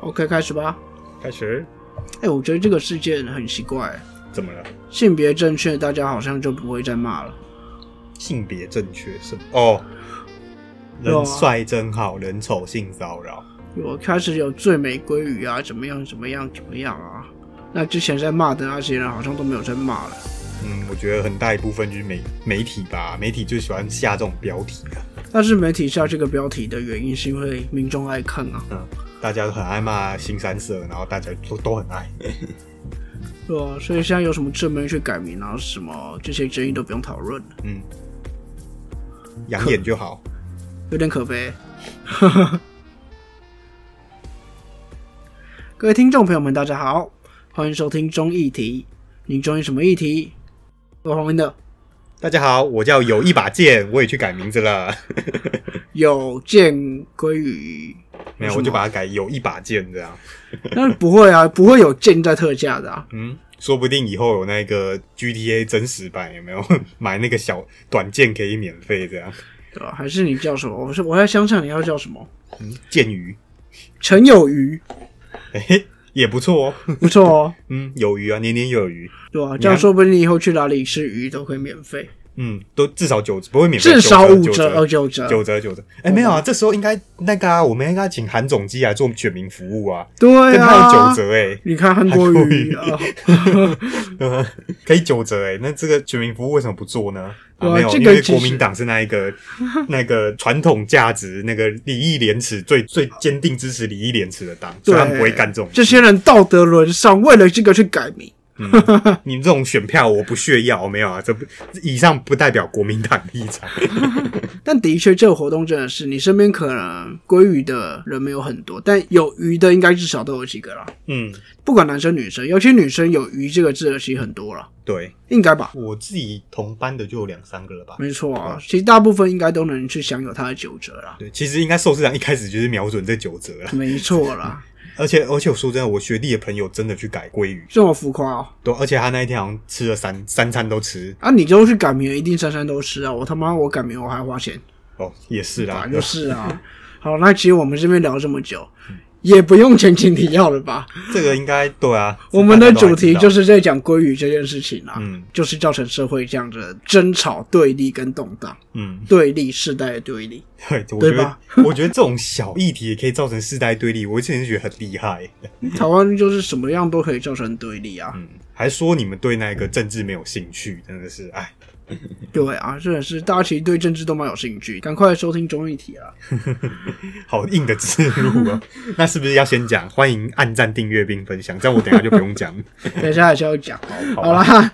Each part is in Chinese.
OK，开始吧。开始，哎、我觉得这个事件很奇怪，怎么了？性别正确，大家好像就不会再骂了。性别正确是哦，人帅真好，人丑性骚扰。有开始有最美鲑鱼啊，怎么样怎么样怎么样啊？那之前在骂的那些人好像都没有在骂了。嗯，我觉得很大一部分就是媒媒体吧，媒体就喜欢下这种标题啊。但是媒体下这个标题的原因是因为民众爱看啊，嗯，大家都很爱骂新三色，然后大家都都很爱。对啊、所以现在有什么正面去改名啊，什么这些争议都不用讨论了，嗯，养眼就好。有点可悲。各位听众朋友们，大家好，欢迎收听中议题。你中意什么议题？我黄明的大家好，我叫有一把剑，我也去改名字了。有见鲑鱼，没有，我就把它改有一把剑这样。那不会啊，不会有剑在特价的啊。嗯，说不定以后有那个 GTA 真实版有没有 买那个小短剑可以免费这样？对吧？还是你叫什么？我是我在想想你要叫什么？嗯，剑鱼，陈有余，嘿嘿，也不错哦。不错哦，嗯，有鱼啊，年年有余。对啊？这样说不定你以后去哪里吃鱼都可以免费，嗯，都至少九折不会免费，至少五九折哦，九折。九折九折。哎、没有啊，这时候应该那个啊，我们应该请韩总机来做选民服务啊，对啊，九折哎、你看韩国语？可以九折哎、那这个选民服务为什么不做呢？啊，没有，这个因为国民党是那一个 那个传统价值、那个礼义廉耻最最坚定支持礼义廉耻的党，所以他们不会干这种事。这些人道德沦丧，为了这个去改名。你们这种选票我不屑要，没有啊，这不以上不代表国民党立场。但的确，这个活动真的是你身边可能鲑鱼的人没有很多，但有鱼的应该至少都有几个啦。嗯，不管男生女生，尤其女生有鱼这个字的其实很多了，对应该吧？我自己同班的就有两三个了吧。没错啊，其实大部分应该都能去享有它的九折啦。对，其实应该寿司长一开始就是瞄准这九折了，没错啦，而且而且我说真的，我学弟的朋友真的去改鲑鱼，这么浮夸哦。对，而且他那一天好像吃了三三餐都吃，啊，你就去改名，一定三餐都吃啊！我他妈我改名我还花钱，哦，也是啦就是啊。好，那其实我们这边聊这么久，也不用前情提要了吧？这个应该对啊。我们的主题就是在讲鲑鱼这件事情啊，嗯就是造成社会这样的争吵、对立跟动荡，嗯，对立世代的对立。对，我觉对吧得 我觉得这种小议题也可以造成世代对立，我之前是觉得很厉害。台湾就是什么样都可以造成对立啊，嗯，还说你们对那个政治没有兴趣，真的是哎。对啊，真的是大家其实对政治都蛮有兴趣，赶快收听综艺体啊！好硬的字入啊！那是不是要先讲？欢迎按赞、订阅并分享，这样我等一下就不用讲。等一下还是要讲。好好啦，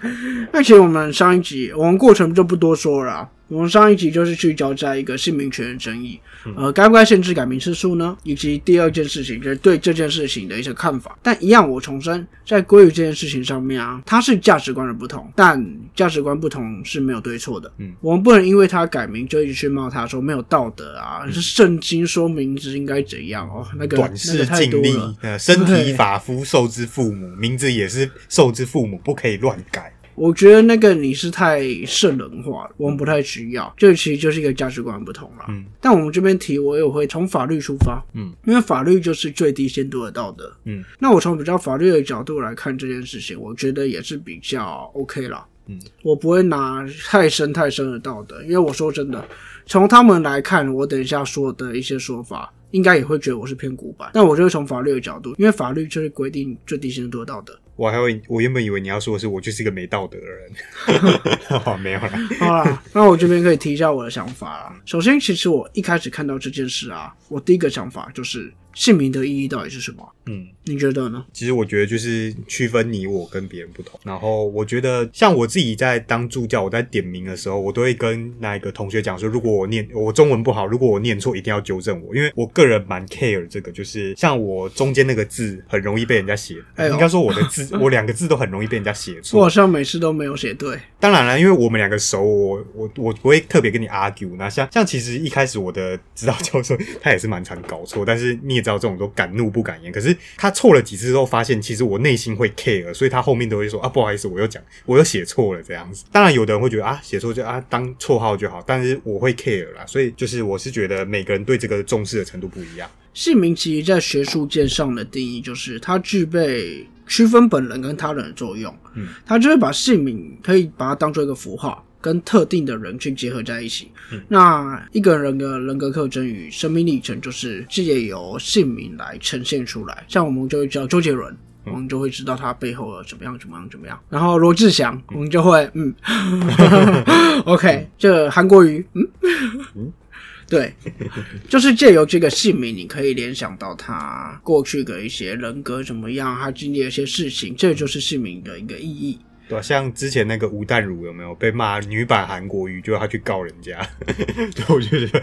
那其实我们上一集我们过程就不多说了啊。我们上一集就是聚焦在一个姓名权的争议，呃，该不该限制改名次数呢？以及第二件事情就是对这件事情的一些看法。但一样，我重申，在归于这件事情上面啊，它是价值观的不同，但价值观不同是没有对错的。嗯，我们不能因为他改名就一直去骂他说没有道德啊，是圣经说名字应该怎样哦，那个短视尽力。，呃，身对体发肤受之父母，名字也是受之父母，不可以乱改。我觉得那个你是太圣人化了，我们不太需要。这其实就是一个价值观不同了。嗯，但我们这边提，我也会从法律出发。嗯，因为法律就是最低限度的道德。嗯，那我从比较法律的角度来看这件事情，我觉得也是比较 OK 啦。嗯，我不会拿太深太深的道德，因为我说真的，从他们来看，我等一下说的一些说法，应该也会觉得我是偏古板。但我就会从法律的角度，因为法律就是规定最低限度的道德。我还会，我原本以为你要说的是我就是一个没道德的人，哦，没有了。好啦，那我这边可以提一下我的想法啦。首先，其实我一开始看到这件事啊，我第一个想法就是姓名的意义到底是什么？嗯，你觉得呢？其实我觉得就是区分你我跟别人不同。然后我觉得像我自己在当助教，我在点名的时候，我都会跟那一个同学讲说，如果我念我中文不好，如果我念错，一定要纠正我，因为我个人蛮 care 这个，就是像我中间那个字很容易被人家写，哎应该说我的字，我两个字都很容易被人家写错我好。像每次都没有写对。当然了，因为我们两个熟，我我我不会特别跟你 argue。那像像其实一开始我的指导教授他也是蛮常搞错，但是你也知道这种都敢怒不敢言。可是他错了几次之后，发现其实我内心会 care，所以他后面都会说啊不好意思，我又讲我又写错了这样子。当然有的人会觉得啊写错就啊当绰号就好，但是我会 care 啦，所以就是我是觉得每个人对这个重视的程度不一样。姓名其实在学术界上的定义就是它具备区分本人跟他人的作用。嗯，它就会把姓名可以把它当做一个符号，跟特定的人去结合在一起。那一个人的人格特征与生命历程，就是借由姓名来呈现出来。像我们就会知道周杰伦。我们就会知道他背后有怎么样怎么样怎么样，然后罗志祥，我们就会嗯，OK，这韩国瑜，嗯，对，就是借由这个姓名，你可以联想到他过去的一些人格怎么样，他经历了一些事情，这就是姓名的一个意义。对、啊，像之前那个吴淡如有没有被骂女版韩国瑜，就他去告人家？对，我就觉得，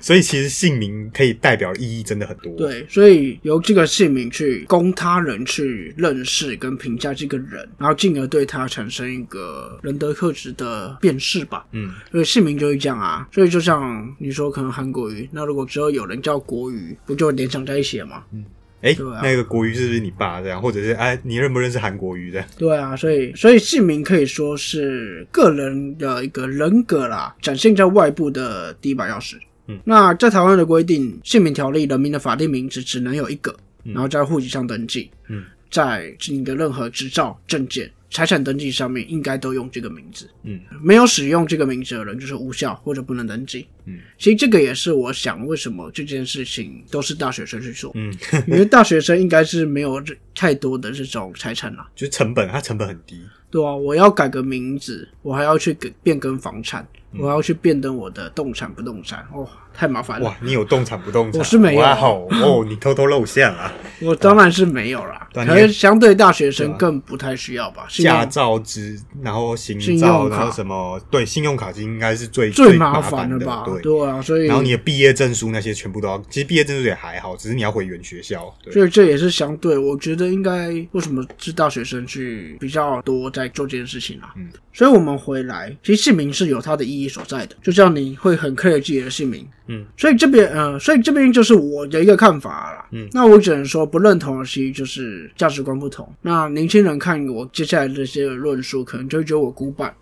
所以其实姓名可以代表意义真的很多。对，所以由这个姓名去供他人去认识跟评价这个人，然后进而对他产生一个人德特质的辨识吧。嗯，所以姓名就是这样啊。所以就像你说，可能韩国瑜，那如果之后有人叫国瑜，不就联想在一起了吗？嗯。哎、那个国瑜是不是你爸这样，或者是哎，你认不认识韩国瑜这样？对啊，所以所以姓名可以说是个人的一个人格啦，展现在外部的第一把钥匙。嗯，那在台湾的规定，姓名条例人民的法定名字只能有一个，然后在户籍上登记。嗯，在你的任何执照、证件、财产登记上面，应该都用这个名字。嗯，没有使用这个名字的人就是无效或者不能登记。嗯，其实这个也是我想，为什么这件事情都是大学生去做？嗯，因为大学生应该是没有这太多的这种财产啦。就是成本，它成本很低。对啊，我要改个名字，我还要去给变更房产，嗯我还要去变更我的动产不动产，哦，太麻烦了。哇，你有动产不动产？我是没有哇好哦，你偷偷露馅了！我当然是没有啦，可能相对大学生更不太需要吧？驾照之，然后行信照，然后什么？对，信用卡应该是最最麻麻烦的吧？对。对啊，所以然后你的毕业证书那些全部都要，其实毕业证书也还好，只是你要回原学校。对，所以这也是相对，我觉得应该为什么是大学生去比较多在做这件事情啊？嗯，所以我们回来，其实姓名是有它的意义所在的，就像你会很 care 自己的姓名，嗯，所以这边呃，所以这边就是我的一个看法啦，嗯，那我只能说不认同的其实就是价值观不同。那年轻人看我接下来这些论述，可能就会觉得我古板。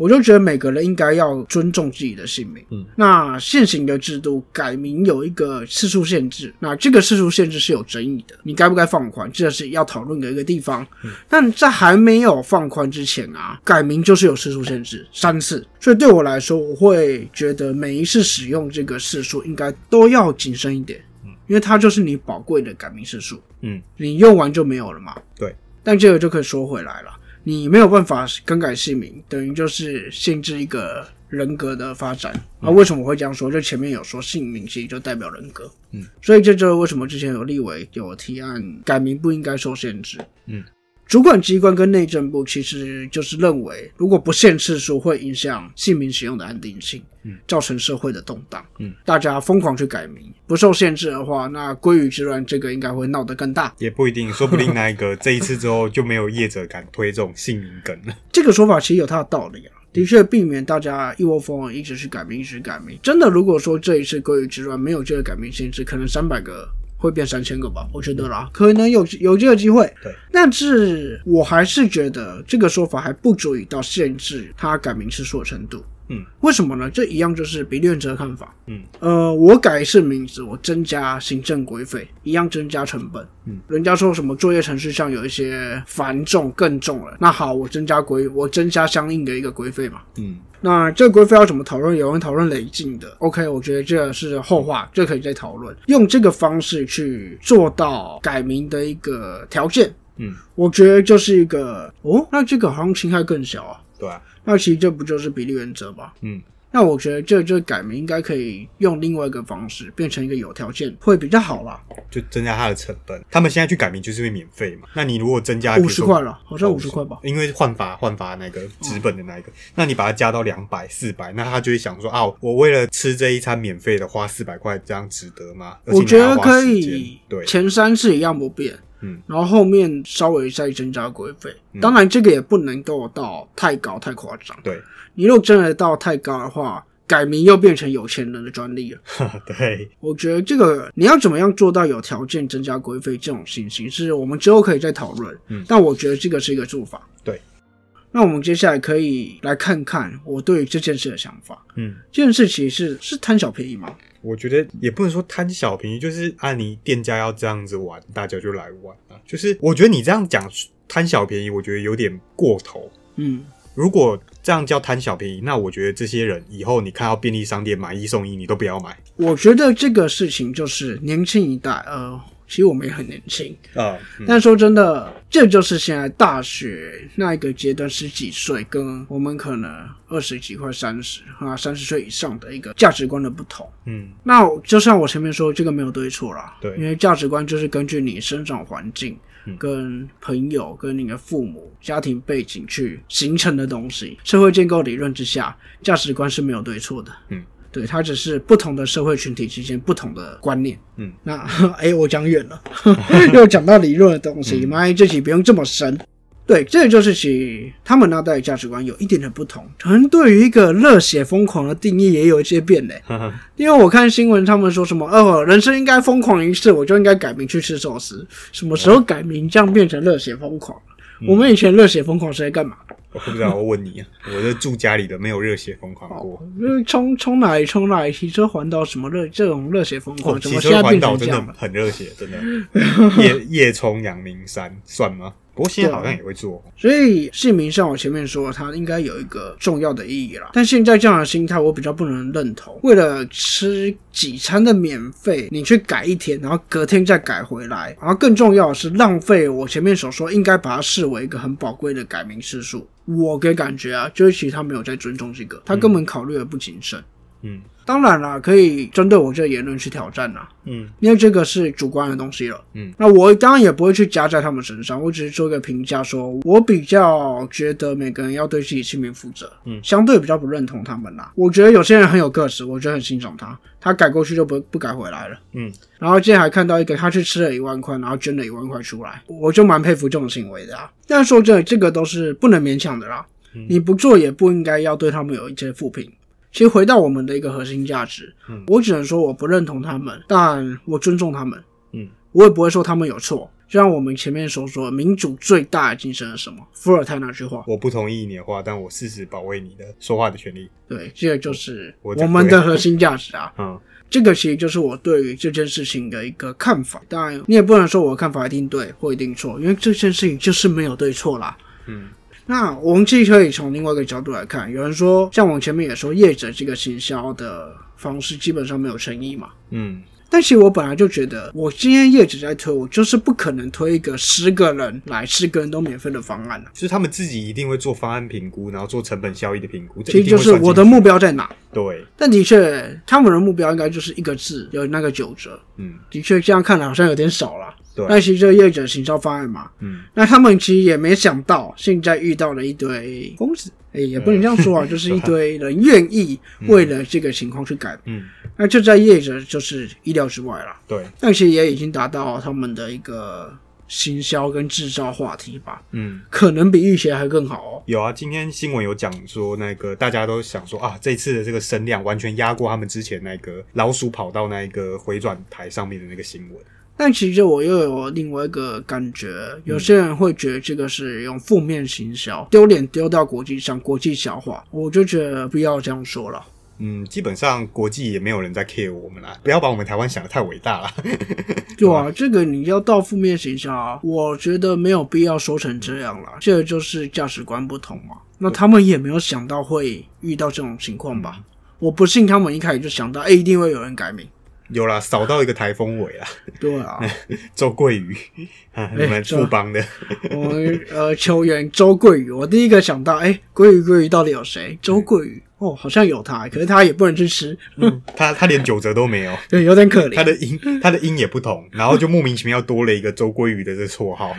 我就觉得每个人应该要尊重自己的姓名。嗯，那现行的制度改名有一个次数限制，那这个次数限制是有争议的，你该不该放宽，这是要讨论的一个地方。嗯但在还没有放宽之前啊，改名就是有次数限制三次，所以对我来说，我会觉得每一次使用这个次数应该都要谨慎一点，嗯因为它就是你宝贵的改名次数，嗯，你用完就没有了嘛。对，但这个就可以说回来了。你没有办法更改姓名，等于就是限制一个人格的发展。啊，为什么会这样说？就前面有说姓名其实就代表人格，嗯，所以这就是为什么之前有立委有提案改名不应该受限制，嗯。主管机关跟内政部其实就是认为，如果不限次数，会影响姓名使用的安定性，嗯，造成社会的动荡，嗯，大家疯狂去改名，不受限制的话，那鲑鱼之乱这个应该会闹得更大。也不一定，说不定那一个 这一次之后就没有业者敢推这种姓名梗了。这个说法其实有它的道理啊，的确避免大家一窝蜂的一直去改名，一直改名。真的，如果说这一次鲑鱼之乱没有这个改名限制，可能三百个会变三千个吧，我觉得啦，可能有有这个机会。对，但是我还是觉得这个说法还不足以到限制他改名次数的程度。嗯，为什么呢？这一样就是比例原则的看法。嗯，呃，我改一次名字，我增加行政规费，一样增加成本。嗯，人家说什么作业程序上有一些繁重更重了，那好，我增加规，我增加相应的一个规费嘛。嗯那这个规费要怎么讨论？有人讨论累进的，OK，我觉得这个是后话，这可以再讨论。用这个方式去做到改名的一个条件，嗯，我觉得就是一个哦，那这个好像侵害更小啊。对啊，那其实这不就是比例原则吗？嗯，那我觉得这这改名应该可以用另外一个方式变成一个有条件，会比较好啦。就增加它的成本。他们现在去改名就是会免费嘛？那你如果增加五十块，了，好像哦五十块吧。因为换发换发那个纸本的那一个，那你把它加到两百、四百，那他就会想说啊，我为了吃这一餐免费的花四百块，这样值得吗？我觉得可以，对，前三次一样不变，嗯，然后后面稍微再增加规费。当然，这个也不能够到太高太夸张。对，你如果真的到太高的话，改名又变成有钱人的专利了。对，我觉得这个你要怎么样做到有条件增加规费这种情形，是我们之后可以再讨论。嗯但我觉得这个是一个做法。对，那我们接下来可以来看看我对于这件事的想法。嗯，这件事其实是是贪小便宜吗？我觉得也不能说贪小便宜，就是按你店家要这样子玩，大家就来玩啊。就是我觉得你这样讲贪小便宜，我觉得有点过头。嗯，如果这样叫贪小便宜，那我觉得这些人以后你看到便利商店买一送一，你都不要买我觉得这个事情就是年轻一代，呃，其实我们也很年轻，啊。嗯但说真的，这就是现在大学那一个阶段十几岁，跟我们可能二十几快三十啊三十岁以上的一个价值观的不同。嗯那就像我前面说，这个没有对错啦，对因为价值观就是根据你生长环境、嗯跟朋友、跟你的父母、家庭背景去形成的东西。社会建构理论之下，价值观是没有对错的。嗯，对，它只是不同的社会群体之间不同的观念。嗯，那 哎，我讲远了，又讲到理论的东嗯西，妈、这期不用这么深。对，这就是其他们那代的价值观有一点的不同，可能对于一个热血疯狂的定义也有一些变嘞。因为我看新闻，他们说什么哦，人生应该疯狂一次，我就应该改名去吃寿司。什么时候改名这样变成热血疯狂？我们以前热血疯狂是在干嘛？我不知道，我问你啊，我是住家里的，没有热血疯狂过。就是冲冲哪里冲哪里，骑车环岛什么热这种热血疯哦，狂，怎骑车环岛真的？很热血，真的。夜夜冲阳明山算吗？不过现在好像也会做。所以姓名像我前面说，它应该有一个重要的意义啦。但现在这样的心态，我比较不能认同。为了吃几餐的免费，你去改一天，然后隔天再改回来，然后更重要的是浪费我前面所说应该把它视为一个很宝贵的改名次数。我给感觉啊，就是其实他没有在尊重这个，他根本考虑的不谨慎。嗯当然啦，可以针对我这个言论去挑战啦，嗯因为这个是主观的东西了。嗯，那我当然也不会去加在他们身上，我只是做一个评价说我比较觉得每个人要对自己姓名负责。嗯相对比较不认同他们啦。我觉得有些人很有个性，我觉得很欣赏他，他改过去就不不改回来了。嗯，然后今天还看到一个，他去吃了一万块，然后捐了一万块出来，我就蛮佩服这种行为的啊。但是说真的，这个都是不能勉强的啦。嗯你不做也不应该要对他们有一些负评。其实回到我们的一个核心价值，嗯我只能说我不认同他们，但我尊重他们。嗯，我也不会说他们有错。就像我们前面所说，民主最大的精神是什么？伏尔泰那句话。我不同意你的话，但我誓死保卫你的说话的权利。对，这个就是我我们的核心价值啊。嗯这个其实就是我对于这件事情的一个看法。当然，你也不能说我的看法一定对或一定错，因为这件事情就是没有对错啦。嗯那我们其实可以从另外一个角度来看，有人说，像我前面也说，业者这个行销的方式基本上没有诚意嘛。嗯但其实我本来就觉得，我今天业者在推，我就是不可能推一个十个人来十个人都免费的方案了、就是他们自己一定会做方案评估，然后做成本效益的评估。这其实就是我的目标在哪。对，但的确，他们的目标应该就是一个字，有那个九折。嗯的确，这样看来好像有点少了。对但其实就业者行销方案嘛，嗯那他们其实也没想到，现在遇到了一堆公子，哎、也不能这样说啊，就是一堆人愿意为了这个情况去改。嗯，那这在业者就是意料之外了。对，但其实也已经达到他们的一个行销跟制造话题吧，嗯。可能比预期还更好哦。有啊，今天新闻有讲说，那个大家都想说啊，这次的这个声量完全压过他们之前那个老鼠跑到那个回转台上面的那个新闻。但其实我又有另外一个感觉，有些人会觉得这个是用负面行销，丢脸丢到国际上，国际笑话，我就觉得不要这样说了。嗯，基本上国际也没有人在 care 我们啦，不要把我们台湾想的太伟大了。对啊，这个你要到负面形象啊，我觉得没有必要说成这样了。这个就是价值观不同嘛。那他们也没有想到会遇到这种情况吧？我不信他们一开始就想到，哎、一定会有人改名。有啦，扫到一个台风尾啦，对啊，周桂宇，啊，你们这富邦的，我们呃球员周桂宇，我第一个想到，哎、桂宇桂宇到底有谁？周桂宇。哦，好像有他，可是他也不能去吃，他他连九折都没有，对，有点可怜。他的音他的音也不同，然后就莫名其妙多了一个周桂鱼的这绰号。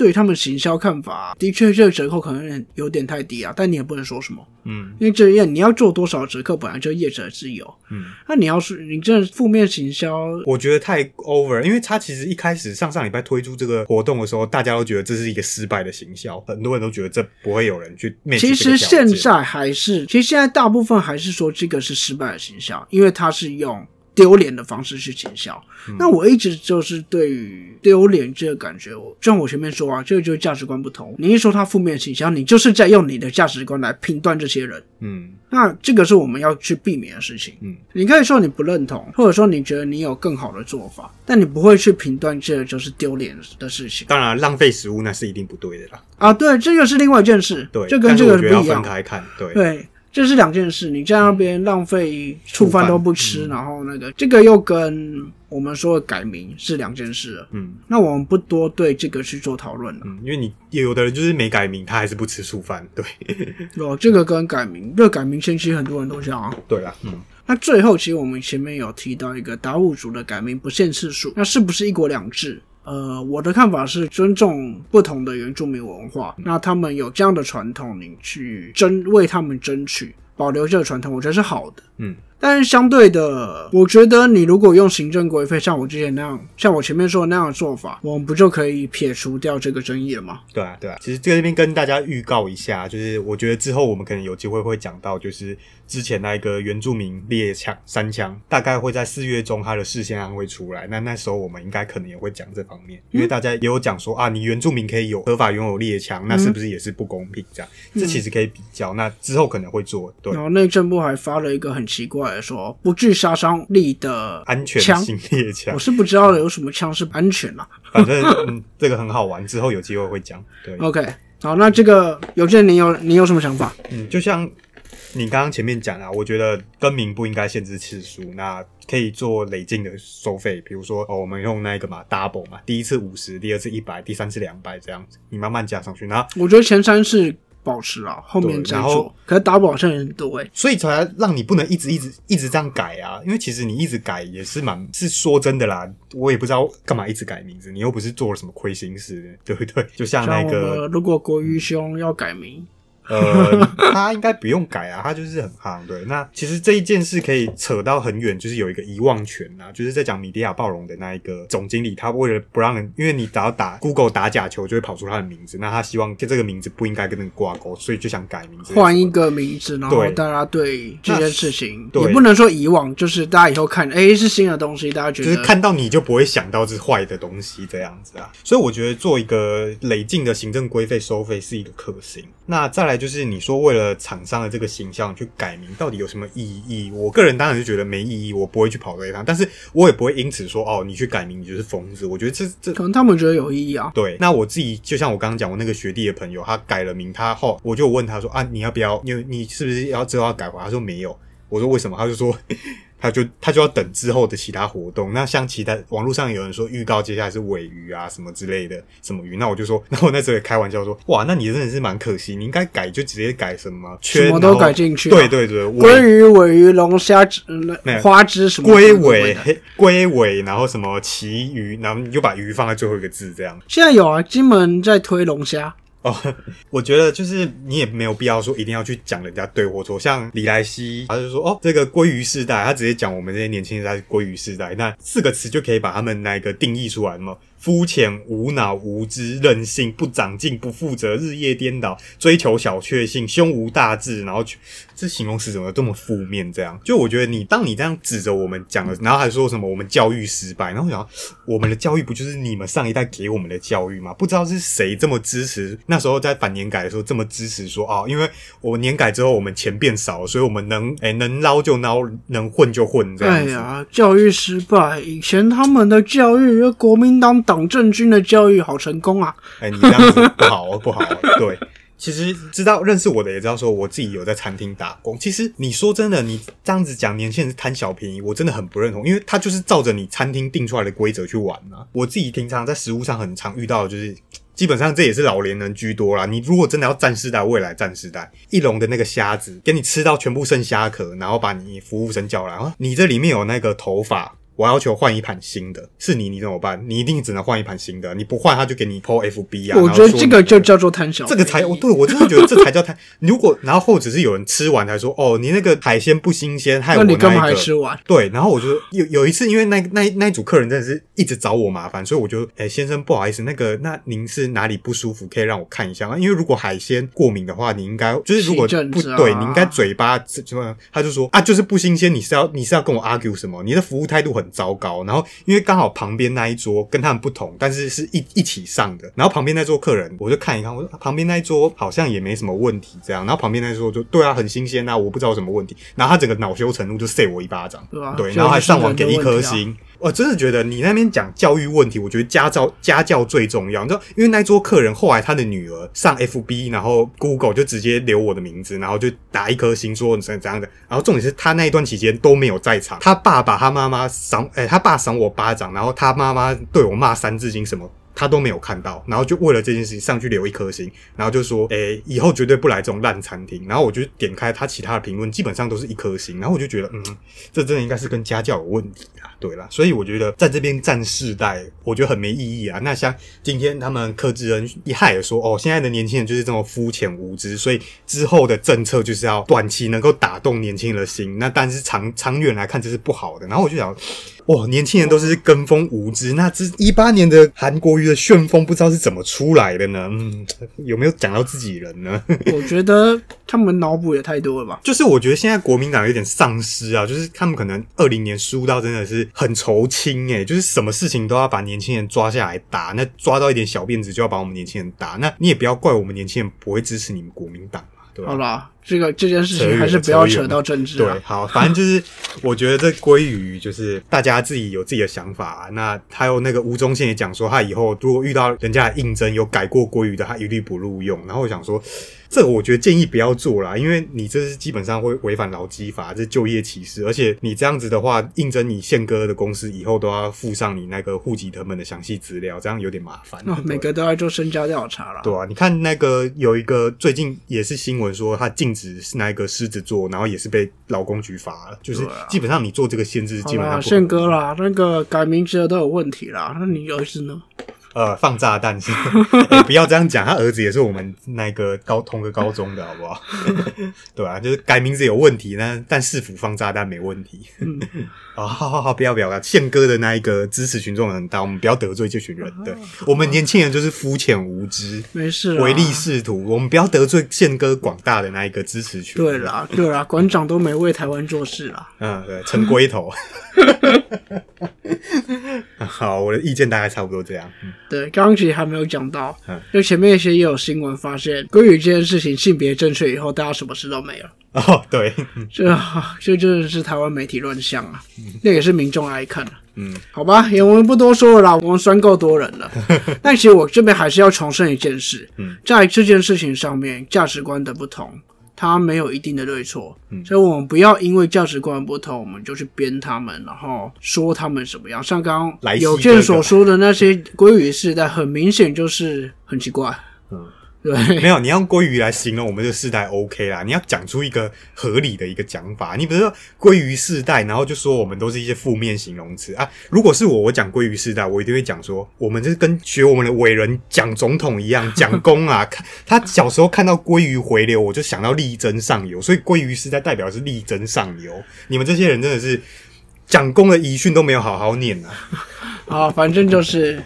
对他们行销看法，的确这个折扣可能有点太低啊，但你也不能说什么，嗯因为这样你要做多少折扣，本来就业者自由。嗯，那你要是你这负面行销，我觉得太 over，因为他其实一开始上上礼拜推出这个活动的时候，大家都觉得这是一个失败的行销，很多人都觉得这不会有人去面其。实现在还是，其实现在大部分还是说这个是失败的行销，因为它是用丢脸的方式去行销。那我一直就是对于丢脸这个感觉，我就像我前面说啊，这个就是价值观不同。你一说他负面倾向，你就是在用你的价值观来评断这些人。嗯那这个是我们要去避免的事情。嗯，你可以说你不认同，或者说你觉得你有更好的做法，但你不会去评断这就是丢脸的事情当然浪费食物那是一定不对的啦。啊。对，这个是另外一件事，对，这跟这个但是不一样。分开看。对，对，这是两件事。你在那边浪费醋饭都不吃，然后那个这个又跟我们说的改名是两件事了。嗯那我们不多对这个去做讨论了。嗯，因为你有的人就是没改名，他还是不吃素饭。对 哦，这个跟改名，这个改名前期很多人都这样啊。对啦，嗯那最后，其实我们前面有提到一个达悟族的改名不限次数，那是不是一国两制？呃，我的看法是尊重不同的原住民文化，那他们有这样的传统，你去争为他们争取保留这个传统，我觉得是好的。嗯但是相对的，我觉得你如果用行政规费，像我之前那样，像我前面说的那样的做法，我们不就可以撇除掉这个争议了吗？对啊，对啊。其实这边跟大家预告一下，就是我觉得之后我们可能有机会会讲到，就是之前那一个原住民猎枪三枪，大概会在四月中他的事先案会出来。那那时候我们应该可能也会讲这方面，因为大家也有讲说啊，你原住民可以有合法拥有猎枪，那是不是也是不公平？这样，这其实可以比较。那之后可能会做对然后内政部还发了一个很奇怪的说，不具杀伤力的安全枪。性猎枪我，是不知道有什么枪是安全啦。反正嗯，这个很好玩，之后有机会会讲。对，OK，好，那这个邮件你有你有什么想法？嗯，就像你刚刚前面讲啊，我觉得更名不应该限制次数，那可以做累进的收费，比如说哦，我们用那个嘛 double 嘛，第一次五十，第二次一百，第三次两百这样子，你慢慢加上去，然后我觉得前三是保持啊，后面再然后做。可是打保好像有点多欸。所以才让你不能一直一直一直这样改啊，因为其实你一直改也是蛮是说真的啦，我也不知道干嘛一直改名字，你又不是做了什么亏心事，对不对？就像那个如果国语兄要改名，呃，他应该不用改啊，他就是很夯。对，那其实这一件事可以扯到很远，就是有一个遗忘权啊，就是在讲米迪亚暴龙的那一个总经理，他为了不让人，因为你只要打 Google 打假球就会跑出他的名字，那他希望这个名字不应该跟那个挂钩，所以就想改名字，换一个名字，然后大家对这件事情对也不能说遗忘，就是大家以后看，哎，是新的东西，大家觉得就是看到你就不会想到这是坏的东西这样子啊，所以我觉得做一个累进的行政规费收费是一个可行。那再来就是你说为了厂商的这个形象去改名，到底有什么意义？我个人当然是觉得没意义，我不会去跑这一趟，但是我也不会因此说哦，你去改名你就是疯子。我觉得这这可能他们觉得有意义啊。对，那我自己就像我刚刚讲，我那个学弟的朋友，他改了名，他后我就问他说啊，你要不要？你你是不是要之后要改回？他说没有。我说为什么？他就说他就他就要等之后的其他活动。那像其他网络上有人说预告接下来是尾鱼啊什么之类的什么鱼，那我就说，那我那时候也开玩笑说，哇，那你真的是蛮可惜，你应该改就直接改什么圈，什么都改进去啊。对对对，鲑鱼、尾鱼、龙虾、呃花枝什么龟尾的龟尾，然后什么旗鱼，然后你就把鱼放在最后一个字这样。现在有啊，金门在推龙虾，哦，我觉得就是你也没有必要说一定要去讲人家对或错，像李莱西，他就说哦，这个归于世代，他直接讲我们这些年轻人在归于世代，那四个词就可以把他们那个定义出来嘛。肤浅、无脑、无知、任性、不长进、不负责、日夜颠倒、追求小确幸、胸无大志，然后这形容词怎么这么负面？这样，就我觉得你当你这样指着我们讲了，然后还说什么我们教育失败，然后想我们的教育不就是你们上一代给我们的教育吗？不知道是谁这么支持，那时候在反年改的时候这么支持说哦，因为我年改之后我们钱变少了，所以我们能哎、能捞就捞，能混就混这样。哎呀，教育失败。以前他们的教育，国民党党政军的教育好成功啊。哎、你这样子不好，不好。对，其实知道认识我的也知道，说我自己有在餐厅打工。其实你说真的，你这样子讲年轻人贪小便宜，我真的很不认同，因为他就是照着你餐厅定出来的规则去玩啊。我自己平常在食物上很常遇到就是。基本上这也是老年人居多啦。你如果真的要战世代，未来战世代，一笼的那个虾子给你吃到全部剩虾壳，然后把你服务生叫来，啊，你这里面有那个头发，我要求换一盘新的，是你你怎么办？你一定只能换一盘新的，你不换他就给你 PO FB 啊。我觉得这个就叫做贪小，这个才，哦，对我真的觉得这才叫贪。如果然后或者是有人吃完才说，哦，你那个海鲜不新鲜，害我那你干嘛还吃完？对，然后我就有有一次，因为那那那一组客人真的是一直找我麻烦，所以我就，哎、先生不好意思，那个那您是哪里不舒服，可以让我看一下吗？因为如果海鲜过敏的话，你应该就是如果不对，你应该嘴巴什么？他就说啊，就是不新鲜，你是要你是要跟我 argue 什么？你的服务态度很糟糕。然后因为刚好旁边那一桌跟他们不同，但是是一一起上的，然后旁边那桌客人我就看一看，我说、啊旁边那一桌好像也没什么问题，这样，然后旁边那一桌就对啊，很新鲜啊，我不知道有什么问题，然后他整个恼羞成怒就扇我一巴掌，对啊对，然后还上网给一颗星。我真的觉得你那边讲教育问题，我觉得家教家教最重要。你知道，因为那桌客人后来他的女儿上 FB，然后 Google 就直接留我的名字，然后就打一颗星说你怎样的。然后重点是他那一段期间都没有在场，他爸爸他妈妈赏，哎、他爸赏我巴掌，然后他妈妈对我骂三字经什么。他都没有看到，然后就为了这件事情上去留一颗星，然后就说：“诶、以后绝对不来这种烂餐厅。”然后我就点开他其他的评论，基本上都是一颗星，然后我就觉得，嗯，这真的应该是跟家教有问题啊，对啦，所以我觉得在这边占世代，我觉得很没意义啊。那像今天他们柯志恩一害也说，哦，现在的年轻人就是这么肤浅无知，所以之后的政策就是要短期能够打动年轻人的心，那但是长长远来看这是不好的。然后我就想，哇，年轻人都是跟风无知，那这一八年的韩国瑜的旋风不知道是怎么出来的呢？嗯，有没有讲到自己人呢？我觉得他们脑补也太多了吧？就是我觉得现在国民党有点丧失啊，就是他们可能二零年输到真的是很愁青诶、就是什么事情都要把年轻人抓下来打，那抓到一点小辫子就要把我们年轻人打，那你也不要怪我们年轻人不会支持你们国民党嘛，对吧？好啦，这个这件事情还是不要扯到政治对啊。，好，反正就是我觉得这归于就是大家自己有自己的想法、啊那还有那个吴宗宪也讲说，他以后如果遇到人家的应征有改过鲑鱼的，他一律不录用。然后我想说，这个我觉得建议不要做啦，因为你这是基本上会违反劳基法，这是就业歧视，而且你这样子的话，应征你宪哥的公司以后都要附上你那个户籍成本的详细资料，这样有点麻烦。哦，每个都要做身家调查了。对啊，你看那个有一个最近也是新闻说，他禁止是那一个狮子座，然后也是被劳工局罚了。就是基本上你做这个限制，基本上不宪哥啦，那个改名字的都有问题啦。那你儿子呢？呃放炸弹是、欸 不要这样讲，他儿子也是我们那个高同个高中的好不好？对啊，就是改名字有问题，那但市府放炸弹没问题。啊、好好好，不要不要，宪哥的那一个支持群众很大，我们不要得罪这群人。对，我们年轻人就是肤浅无知。没事。唯利是图，我们不要得罪宪哥广大的那一个支持群。对啦，对啦，馆长都没为台湾做事啦。嗯，对，陈龟头。好，我的意见大概差不多这样。嗯对，刚刚其实还没有讲到嗯，就前面一些也有新闻发现，关于这件事情性别正确以后，大家什么事都没了。哦，对，这啊这真的是台湾媒体乱象啊！那也是民众爱看的、嗯，好吧，也我们不多说了啦，我们酸够多人了。但其实我这边还是要重申一件事，嗯在这件事情上面，价值观的不同，它没有一定的对错，嗯所以我们不要因为价值观不同，我们就去编他们，然后说他们什么样。像刚刚有哥哥健所说的那些鲑鱼世代，很明显就是很奇怪。嗯，对，没有，你用鲑鱼来形容我们这个世代 OK 啦，你要讲出一个合理的一个讲法。你比如说鲑鱼世代，然后就说我们都是一些负面形容词啊。如果是我，我讲鲑鱼世代，我一定会讲说，我们就是跟学我们的伟人蒋总统一样，蒋公啊，看 他小时候看到鲑鱼回流，我就想到力争上游，所以鲑鱼世代代表是力争上游。你们这些人真的是蒋公的遗训都没有好好念啊。好，反正就是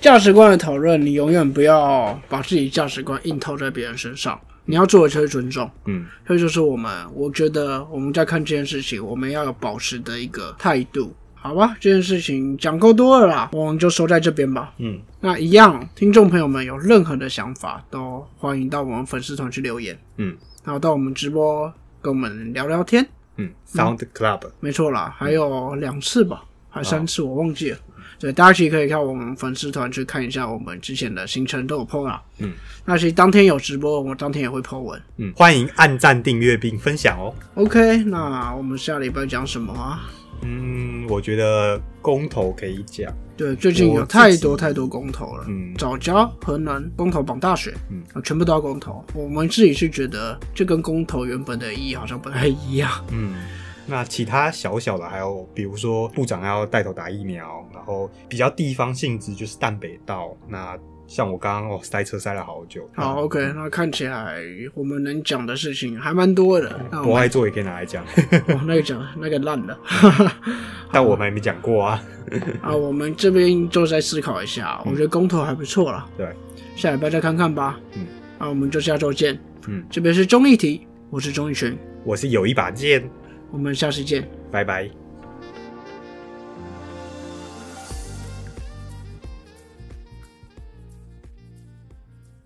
价值观的讨论，你永远不要把自己价值观硬套在别人身上。你要做的就是尊重，嗯这就是我们，我觉得我们在看这件事情，我们要有保持的一个态度，好吧？这件事情讲够多了啦，我们就收在这边吧。嗯，那一样，听众朋友们有任何的想法，都欢迎到我们粉丝团去留言，嗯然后到我们直播跟我们聊聊天。嗯，Sound Club，没错啦，还有两次吧，还三次，我忘记了。对，大家其实可以看我们粉丝团去看一下我们之前的行程都有 PO 啦。嗯，那其实当天有直播，我当天也会 PO 文。嗯，欢迎按赞、订阅并分享哦。OK，那我们下礼拜讲什么啊？嗯，我觉得公投可以讲。对，最近有太多太多公投了，嗯早教、河南公投榜大选，嗯啊，全部都要公投。我们自己是觉得这跟公投原本的意义好像不太一样。嗯，那其他小小的还有，比如说部长要带头打疫苗，然后比较地方性质就是淡北道。那像我刚刚哦塞车塞了好久，好，OK，那看起来我们能讲的事情还蛮多的。那我们博爱座也可以拿来讲，哦，那个讲那个烂了。但我们还没讲过啊。啊，我们这边就再思考一下，我觉得公投还不错啦。对，下礼拜再看看吧。嗯，那我们就下周见。嗯，这边是综艺题，我是钟义群，我是有一把剑，我们下期见。拜拜。